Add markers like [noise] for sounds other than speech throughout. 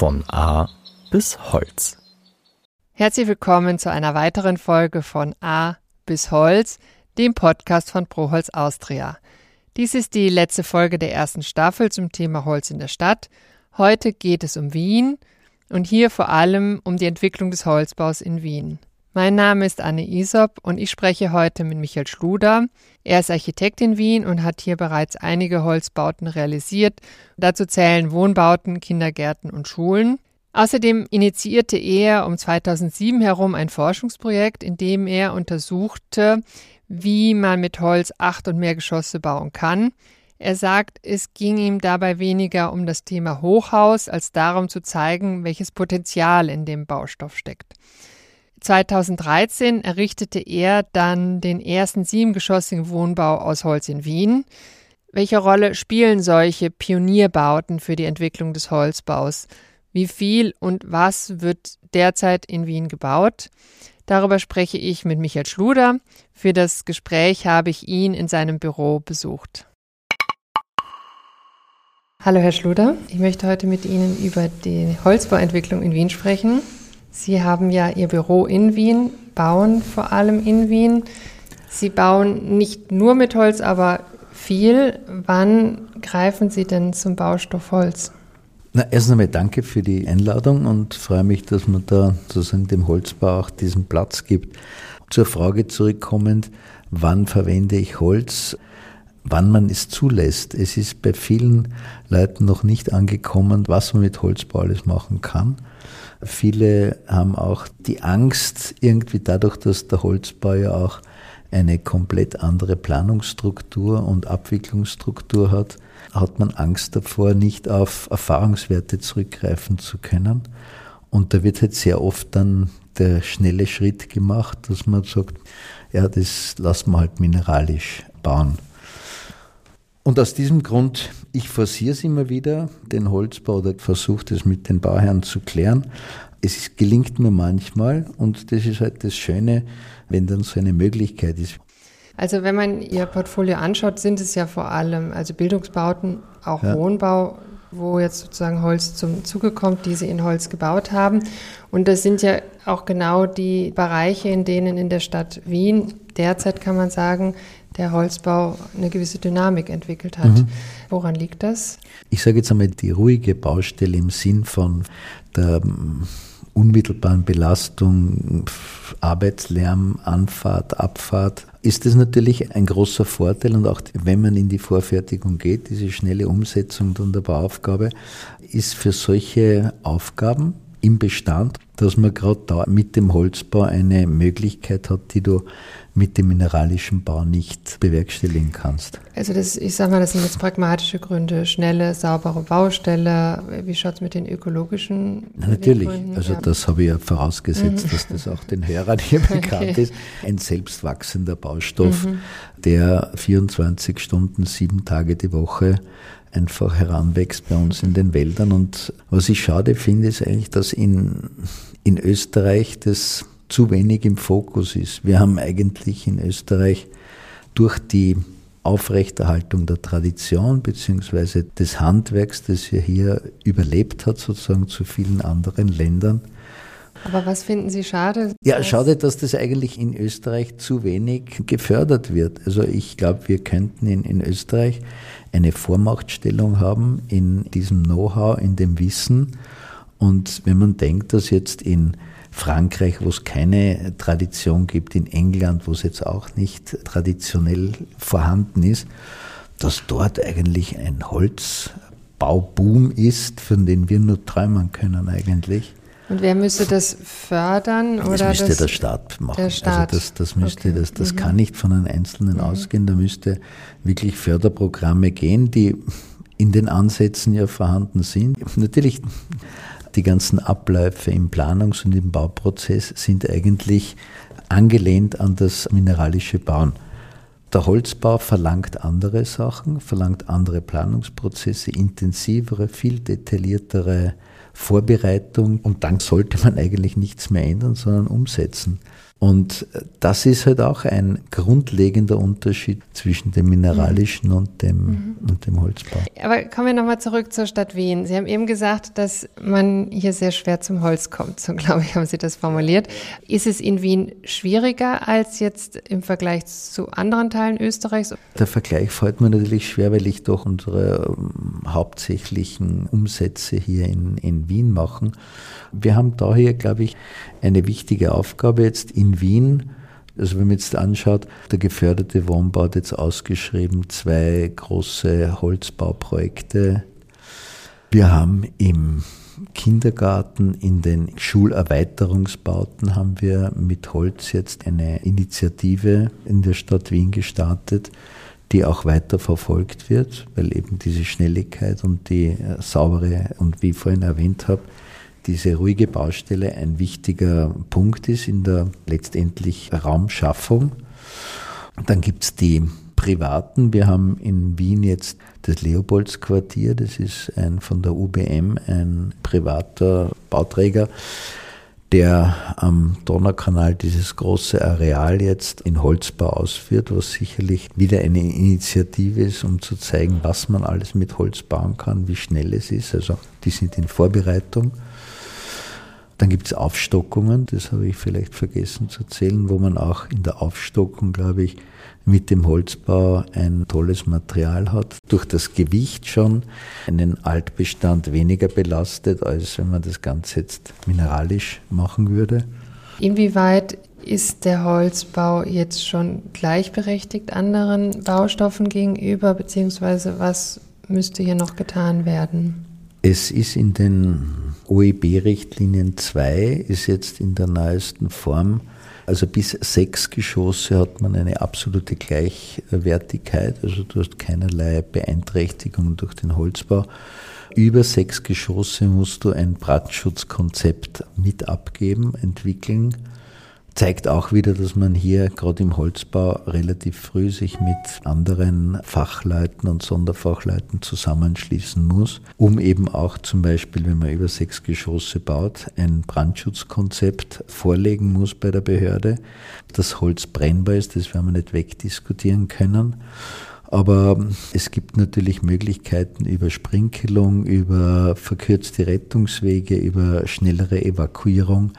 Von A bis Holz. Herzlich willkommen zu einer weiteren Folge von A bis Holz, dem Podcast von Proholz Austria. Dies ist die letzte Folge der ersten Staffel zum Thema Holz in der Stadt. Heute geht es um Wien und hier vor allem um die Entwicklung des Holzbaus in Wien. Mein Name ist Anne Isop und ich spreche heute mit Michael Schluder. Er ist Architekt in Wien und hat hier bereits einige Holzbauten realisiert. Dazu zählen Wohnbauten, Kindergärten und Schulen. Außerdem initiierte er um 2007 herum ein Forschungsprojekt, in dem er untersuchte, wie man mit Holz acht und mehr Geschosse bauen kann. Er sagt, es ging ihm dabei weniger um das Thema Hochhaus als darum zu zeigen, welches Potenzial in dem Baustoff steckt. 2013 errichtete er dann den ersten siebengeschossigen Wohnbau aus Holz in Wien. Welche Rolle spielen solche Pionierbauten für die Entwicklung des Holzbaus? Wie viel und was wird derzeit in Wien gebaut? Darüber spreche ich mit Michael Schluder. Für das Gespräch habe ich ihn in seinem Büro besucht. Hallo Herr Schluder, ich möchte heute mit Ihnen über die Holzbauentwicklung in Wien sprechen. Sie haben ja Ihr Büro in Wien, bauen vor allem in Wien. Sie bauen nicht nur mit Holz, aber viel. Wann greifen Sie denn zum Baustoff Holz? Na, erst einmal danke für die Einladung und freue mich, dass man da sozusagen dem Holzbau auch diesen Platz gibt. Zur Frage zurückkommend, wann verwende ich Holz? Wann man es zulässt. Es ist bei vielen Leuten noch nicht angekommen, was man mit Holzbau alles machen kann. Viele haben auch die Angst, irgendwie dadurch, dass der Holzbau ja auch eine komplett andere Planungsstruktur und Abwicklungsstruktur hat, hat man Angst davor, nicht auf Erfahrungswerte zurückgreifen zu können. Und da wird halt sehr oft dann der schnelle Schritt gemacht, dass man sagt, ja, das lassen wir halt mineralisch bauen. Und aus diesem Grund, ich forciere es immer wieder, den Holzbau, oder versuche es mit den Bauherren zu klären. Es gelingt mir manchmal und das ist halt das Schöne, wenn dann so eine Möglichkeit ist. Also wenn man Ihr Portfolio anschaut, sind es ja vor allem also Bildungsbauten, auch ja. Wohnbau, wo jetzt sozusagen Holz zum Zuge kommt, die Sie in Holz gebaut haben. Und das sind ja auch genau die Bereiche, in denen in der Stadt Wien derzeit kann man sagen, der Holzbau eine gewisse Dynamik entwickelt hat. Mhm. Woran liegt das? Ich sage jetzt einmal die ruhige Baustelle im Sinn von der ähm, unmittelbaren Belastung, Arbeitslärm, Anfahrt, Abfahrt, ist das natürlich ein großer Vorteil und auch wenn man in die Vorfertigung geht, diese schnelle Umsetzung dann der Bauaufgabe, ist für solche Aufgaben im Bestand, dass man gerade da mit dem Holzbau eine Möglichkeit hat, die du mit dem mineralischen Bau nicht bewerkstelligen kannst. Also das, ich sage mal, das sind jetzt pragmatische Gründe, schnelle, saubere Baustelle. Wie schaut es mit den ökologischen Na, Natürlich, also ja. das habe ich ja vorausgesetzt, mhm. dass das auch den Hörern hier [laughs] bekannt okay. ist. Ein selbstwachsender Baustoff, mhm. der 24 Stunden, sieben Tage die Woche einfach heranwächst bei uns in den Wäldern. Und was ich schade finde, ist eigentlich, dass in, in Österreich das zu wenig im Fokus ist. Wir haben eigentlich in Österreich durch die Aufrechterhaltung der Tradition beziehungsweise des Handwerks, das ja hier überlebt hat, sozusagen zu vielen anderen Ländern. Aber was finden Sie schade? Ja, schade, dass das eigentlich in Österreich zu wenig gefördert wird. Also ich glaube, wir könnten in, in Österreich eine Vormachtstellung haben in diesem Know-how, in dem Wissen. Und wenn man denkt, dass jetzt in Frankreich, wo es keine Tradition gibt, in England, wo es jetzt auch nicht traditionell vorhanden ist, dass dort eigentlich ein Holzbauboom ist, von dem wir nur träumen können eigentlich. Und wer müsste das fördern? Das oder müsste das, der Staat machen. Der also Staat. Also das, das müsste, okay. das, das mhm. kann nicht von einem Einzelnen mhm. ausgehen. Da müsste wirklich Förderprogramme gehen, die in den Ansätzen ja vorhanden sind. Natürlich die ganzen Abläufe im Planungs- und im Bauprozess sind eigentlich angelehnt an das mineralische Bauen. Der Holzbau verlangt andere Sachen, verlangt andere Planungsprozesse, intensivere, viel detailliertere Vorbereitung und dann sollte man eigentlich nichts mehr ändern, sondern umsetzen. Und das ist halt auch ein grundlegender Unterschied zwischen dem mineralischen und dem, mhm. und dem Holzbau. Aber kommen wir nochmal zurück zur Stadt Wien. Sie haben eben gesagt, dass man hier sehr schwer zum Holz kommt. So [laughs] glaube ich, haben Sie das formuliert. Ist es in Wien schwieriger als jetzt im Vergleich zu anderen Teilen Österreichs? Der Vergleich fällt mir natürlich schwer, weil ich doch unsere ähm, hauptsächlichen Umsätze hier in, in Wien machen. Wir haben daher, glaube ich, eine wichtige Aufgabe jetzt in Wien. Also wenn man jetzt anschaut, der geförderte Wohnbau hat jetzt ausgeschrieben zwei große Holzbauprojekte. Wir haben im Kindergarten, in den Schulerweiterungsbauten haben wir mit Holz jetzt eine Initiative in der Stadt Wien gestartet, die auch weiter verfolgt wird, weil eben diese Schnelligkeit und die saubere und wie ich vorhin erwähnt habe, diese ruhige Baustelle ein wichtiger Punkt ist in der letztendlich Raumschaffung. Dann gibt es die privaten. Wir haben in Wien jetzt das Leopoldsquartier, das ist ein von der UBM, ein privater Bauträger, der am Donaukanal dieses große Areal jetzt in Holzbau ausführt, was sicherlich wieder eine Initiative ist, um zu zeigen, was man alles mit Holz bauen kann, wie schnell es ist. Also die sind in Vorbereitung. Dann gibt es Aufstockungen, das habe ich vielleicht vergessen zu zählen, wo man auch in der Aufstockung, glaube ich, mit dem Holzbau ein tolles Material hat. Durch das Gewicht schon einen Altbestand weniger belastet, als wenn man das Ganze jetzt mineralisch machen würde. Inwieweit ist der Holzbau jetzt schon gleichberechtigt anderen Baustoffen gegenüber, beziehungsweise was müsste hier noch getan werden? Es ist in den OEB-Richtlinien 2 ist jetzt in der neuesten Form, also bis sechs Geschosse hat man eine absolute Gleichwertigkeit, also du hast keinerlei Beeinträchtigung durch den Holzbau. Über sechs Geschosse musst du ein Brandschutzkonzept mit abgeben, entwickeln zeigt auch wieder, dass man hier gerade im Holzbau relativ früh sich mit anderen Fachleuten und Sonderfachleuten zusammenschließen muss, um eben auch zum Beispiel, wenn man über sechs Geschosse baut, ein Brandschutzkonzept vorlegen muss bei der Behörde. Das Holz brennbar ist, das werden wir nicht wegdiskutieren können. Aber es gibt natürlich Möglichkeiten über Sprinkelung, über verkürzte Rettungswege, über schnellere Evakuierung,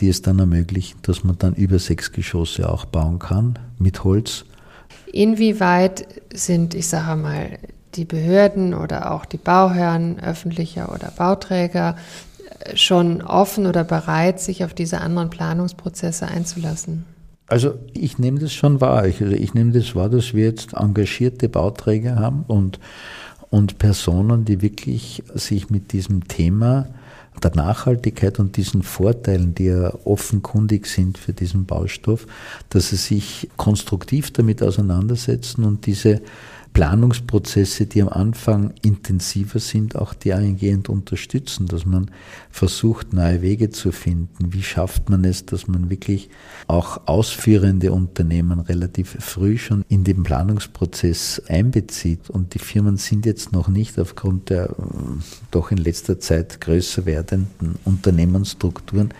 die es dann ermöglichen, dass man dann über sechs Geschosse auch bauen kann mit Holz. Inwieweit sind, ich sage mal, die Behörden oder auch die Bauherren, öffentlicher oder Bauträger, schon offen oder bereit, sich auf diese anderen Planungsprozesse einzulassen? Also ich nehme das schon wahr. Ich, also ich nehme das wahr, dass wir jetzt engagierte Bauträger haben und, und Personen, die wirklich sich mit diesem Thema der Nachhaltigkeit und diesen Vorteilen, die ja offenkundig sind für diesen Baustoff, dass sie sich konstruktiv damit auseinandersetzen und diese Planungsprozesse, die am Anfang intensiver sind, auch dahingehend unterstützen, dass man versucht, neue Wege zu finden. Wie schafft man es, dass man wirklich auch ausführende Unternehmen relativ früh schon in den Planungsprozess einbezieht? Und die Firmen sind jetzt noch nicht aufgrund der äh, doch in letzter Zeit größer werdenden Unternehmensstrukturen,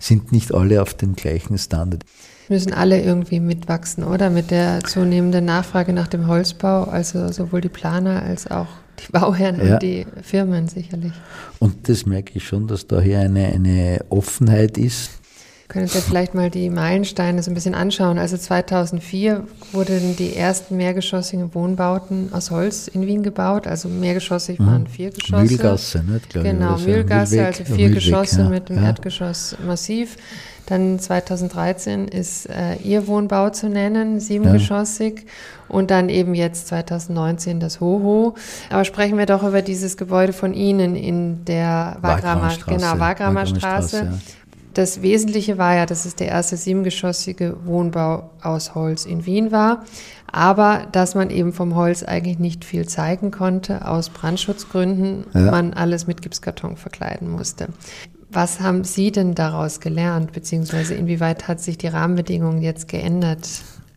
sind nicht alle auf dem gleichen Standard müssen alle irgendwie mitwachsen, oder? Mit der zunehmenden Nachfrage nach dem Holzbau, also sowohl die Planer als auch die Bauherren ja. und die Firmen sicherlich. Und das merke ich schon, dass da hier eine, eine Offenheit ist. Können Sie vielleicht mal die Meilensteine so ein bisschen anschauen? Also 2004 wurden die ersten mehrgeschossigen Wohnbauten aus Holz in Wien gebaut. Also mehrgeschossig waren mhm. vier Geschosse. Mühlgasse, nicht? Genau, Mühlgasse, also vier Mühlweg, Geschosse ja. mit dem ja. Erdgeschoss massiv. Dann 2013 ist äh, Ihr Wohnbau zu nennen, siebengeschossig. Ja. Und dann eben jetzt 2019 das Hoho. Aber sprechen wir doch über dieses Gebäude von Ihnen in der Wagramer, genau, Wagramer Straße. Ja. Das Wesentliche war ja, dass es der erste siebengeschossige Wohnbau aus Holz in Wien war. Aber dass man eben vom Holz eigentlich nicht viel zeigen konnte, aus Brandschutzgründen, ja. man alles mit Gipskarton verkleiden musste. Was haben Sie denn daraus gelernt, beziehungsweise inwieweit hat sich die Rahmenbedingungen jetzt geändert?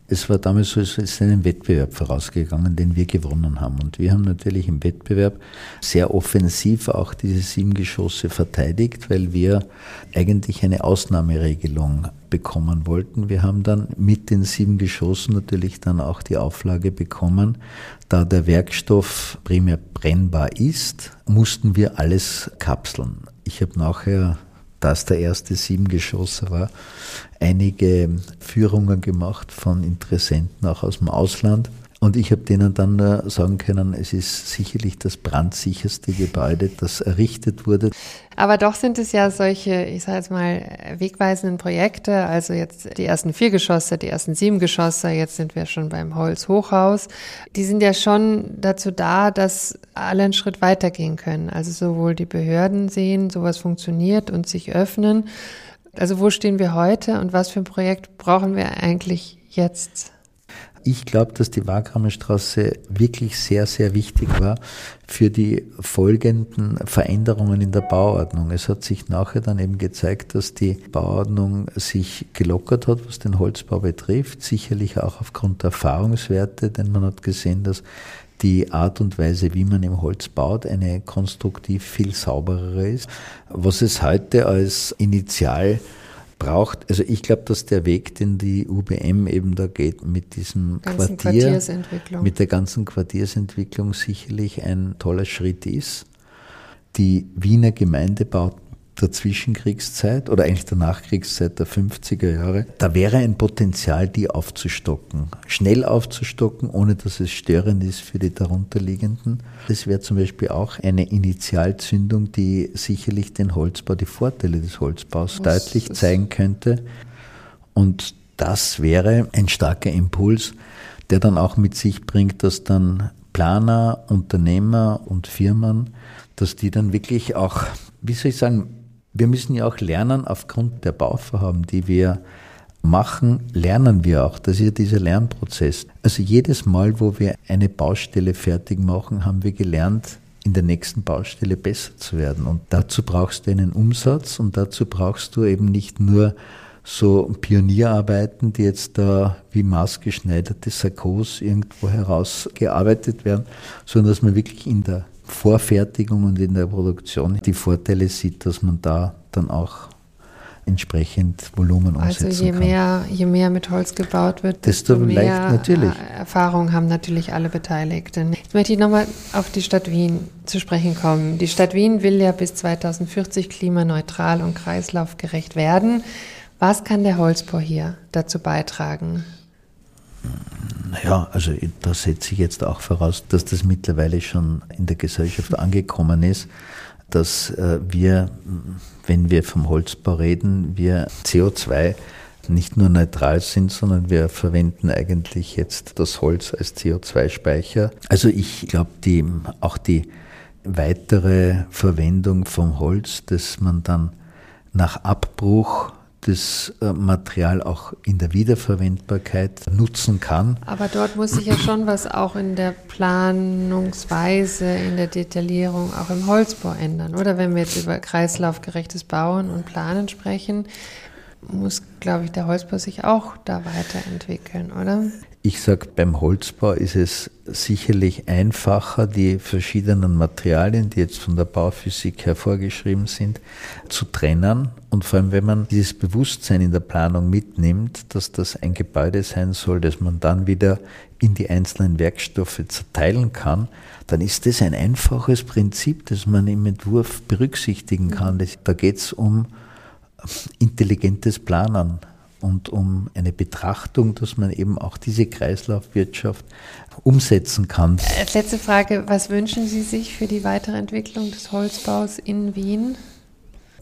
Es war damals so, es ist einen Wettbewerb vorausgegangen, den wir gewonnen haben. Und wir haben natürlich im Wettbewerb sehr offensiv auch diese sieben Geschosse verteidigt, weil wir eigentlich eine Ausnahmeregelung bekommen wollten. Wir haben dann mit den sieben Geschossen natürlich dann auch die Auflage bekommen, da der Werkstoff primär brennbar ist, mussten wir alles kapseln. Ich habe nachher das der erste Siebengeschosser war, einige Führungen gemacht von Interessenten auch aus dem Ausland. Und ich habe denen dann nur sagen können, es ist sicherlich das brandsicherste Gebäude, das errichtet wurde. Aber doch sind es ja solche, ich sage jetzt mal, wegweisenden Projekte. Also jetzt die ersten vier Geschosse, die ersten sieben Geschosse, jetzt sind wir schon beim Holzhochhaus. Die sind ja schon dazu da, dass alle einen Schritt weitergehen können. Also sowohl die Behörden sehen, sowas funktioniert und sich öffnen. Also wo stehen wir heute und was für ein Projekt brauchen wir eigentlich jetzt? Ich glaube, dass die Wagramer Straße wirklich sehr, sehr wichtig war für die folgenden Veränderungen in der Bauordnung. Es hat sich nachher dann eben gezeigt, dass die Bauordnung sich gelockert hat, was den Holzbau betrifft. Sicherlich auch aufgrund der Erfahrungswerte, denn man hat gesehen, dass die Art und Weise, wie man im Holz baut, eine konstruktiv viel sauberere ist. Was es heute als Initial braucht, also ich glaube, dass der Weg, den die UBM eben da geht, mit diesem Quartier, mit der ganzen Quartiersentwicklung sicherlich ein toller Schritt ist. Die Wiener Gemeindebauten der Zwischenkriegszeit oder eigentlich der Nachkriegszeit der 50er Jahre, da wäre ein Potenzial, die aufzustocken. Schnell aufzustocken, ohne dass es störend ist für die darunterliegenden. Das wäre zum Beispiel auch eine Initialzündung, die sicherlich den Holzbau, die Vorteile des Holzbaus Was deutlich zeigen könnte. Und das wäre ein starker Impuls, der dann auch mit sich bringt, dass dann Planer, Unternehmer und Firmen, dass die dann wirklich auch, wie soll ich sagen, wir müssen ja auch lernen, aufgrund der Bauvorhaben, die wir machen, lernen wir auch. Das ist ja dieser Lernprozess. Also jedes Mal, wo wir eine Baustelle fertig machen, haben wir gelernt, in der nächsten Baustelle besser zu werden. Und dazu brauchst du einen Umsatz und dazu brauchst du eben nicht nur so Pionierarbeiten, die jetzt da wie maßgeschneiderte Sarkos irgendwo herausgearbeitet werden, sondern dass man wirklich in der Vorfertigung und in der Produktion die Vorteile sieht, dass man da dann auch entsprechend Volumen umsetzen also je kann. Mehr, je mehr mit Holz gebaut wird, desto, desto mehr natürlich. Erfahrung haben natürlich alle Beteiligten. Jetzt möchte ich nochmal auf die Stadt Wien zu sprechen kommen. Die Stadt Wien will ja bis 2040 klimaneutral und kreislaufgerecht werden. Was kann der Holzbau hier dazu beitragen? Naja, also da setze ich jetzt auch voraus, dass das mittlerweile schon in der Gesellschaft angekommen ist, dass äh, wir, wenn wir vom Holzbau reden, wir CO2 nicht nur neutral sind, sondern wir verwenden eigentlich jetzt das Holz als CO2-Speicher. Also ich glaube, die, auch die weitere Verwendung vom Holz, das man dann nach Abbruch das äh, Material auch in der Wiederverwendbarkeit nutzen kann. Aber dort muss sich ja schon was auch in der Planungsweise, in der Detaillierung, auch im Holzbau ändern, oder? Wenn wir jetzt über kreislaufgerechtes Bauen und Planen sprechen, muss, glaube ich, der Holzbau sich auch da weiterentwickeln, oder? Ich sage, beim Holzbau ist es sicherlich einfacher, die verschiedenen Materialien, die jetzt von der Bauphysik her vorgeschrieben sind, zu trennen. Und vor allem, wenn man dieses Bewusstsein in der Planung mitnimmt, dass das ein Gebäude sein soll, das man dann wieder in die einzelnen Werkstoffe zerteilen kann, dann ist das ein einfaches Prinzip, das man im Entwurf berücksichtigen kann. Da geht es um intelligentes Planen und um eine Betrachtung, dass man eben auch diese Kreislaufwirtschaft umsetzen kann. Als letzte Frage, was wünschen Sie sich für die weitere Entwicklung des Holzbaus in Wien?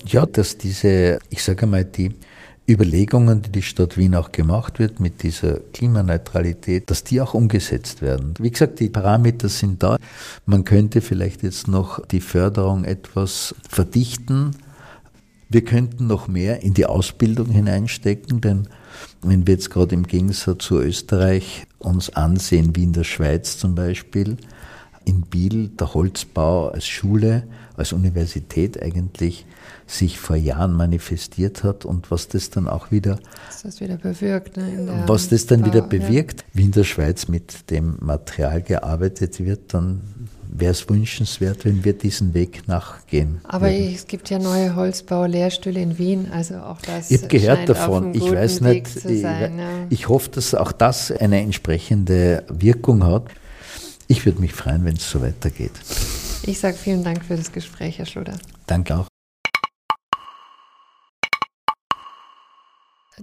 Ja, dass diese, ich sage mal, die Überlegungen, die die Stadt Wien auch gemacht wird mit dieser Klimaneutralität, dass die auch umgesetzt werden. Wie gesagt, die Parameter sind da. Man könnte vielleicht jetzt noch die Förderung etwas verdichten, wir könnten noch mehr in die Ausbildung hineinstecken, denn wenn wir jetzt gerade im Gegensatz zu Österreich uns ansehen, wie in der Schweiz zum Beispiel, in Biel der Holzbau als Schule, als Universität eigentlich sich vor Jahren manifestiert hat und was das dann auch wieder, was das wieder bewirkt, ne, was das dann Bau, wieder bewirkt, ja. wie in der Schweiz mit dem Material gearbeitet wird, dann wäre es wünschenswert, wenn wir diesen Weg nachgehen. Aber würden. es gibt ja neue Holzbau-Lehrstühle in Wien, also auch das. Ich habe gehört davon, ich weiß nicht, ich, sein, ja. ich hoffe, dass auch das eine entsprechende Wirkung hat. Ich würde mich freuen, wenn es so weitergeht. Ich sage vielen Dank für das Gespräch, Herr Schluder. Danke auch.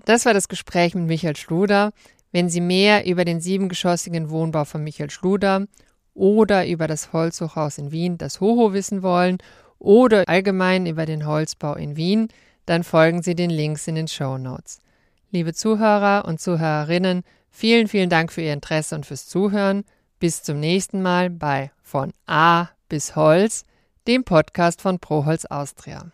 Das war das Gespräch mit Michael Schluder. Wenn Sie mehr über den siebengeschossigen Wohnbau von Michael Schluder oder über das Holzhochhaus in Wien, das Hoho, wissen wollen oder allgemein über den Holzbau in Wien, dann folgen Sie den Links in den Show Notes. Liebe Zuhörer und Zuhörerinnen, vielen, vielen Dank für Ihr Interesse und fürs Zuhören. Bis zum nächsten Mal bei Von A bis Holz, dem Podcast von ProHolz Austria.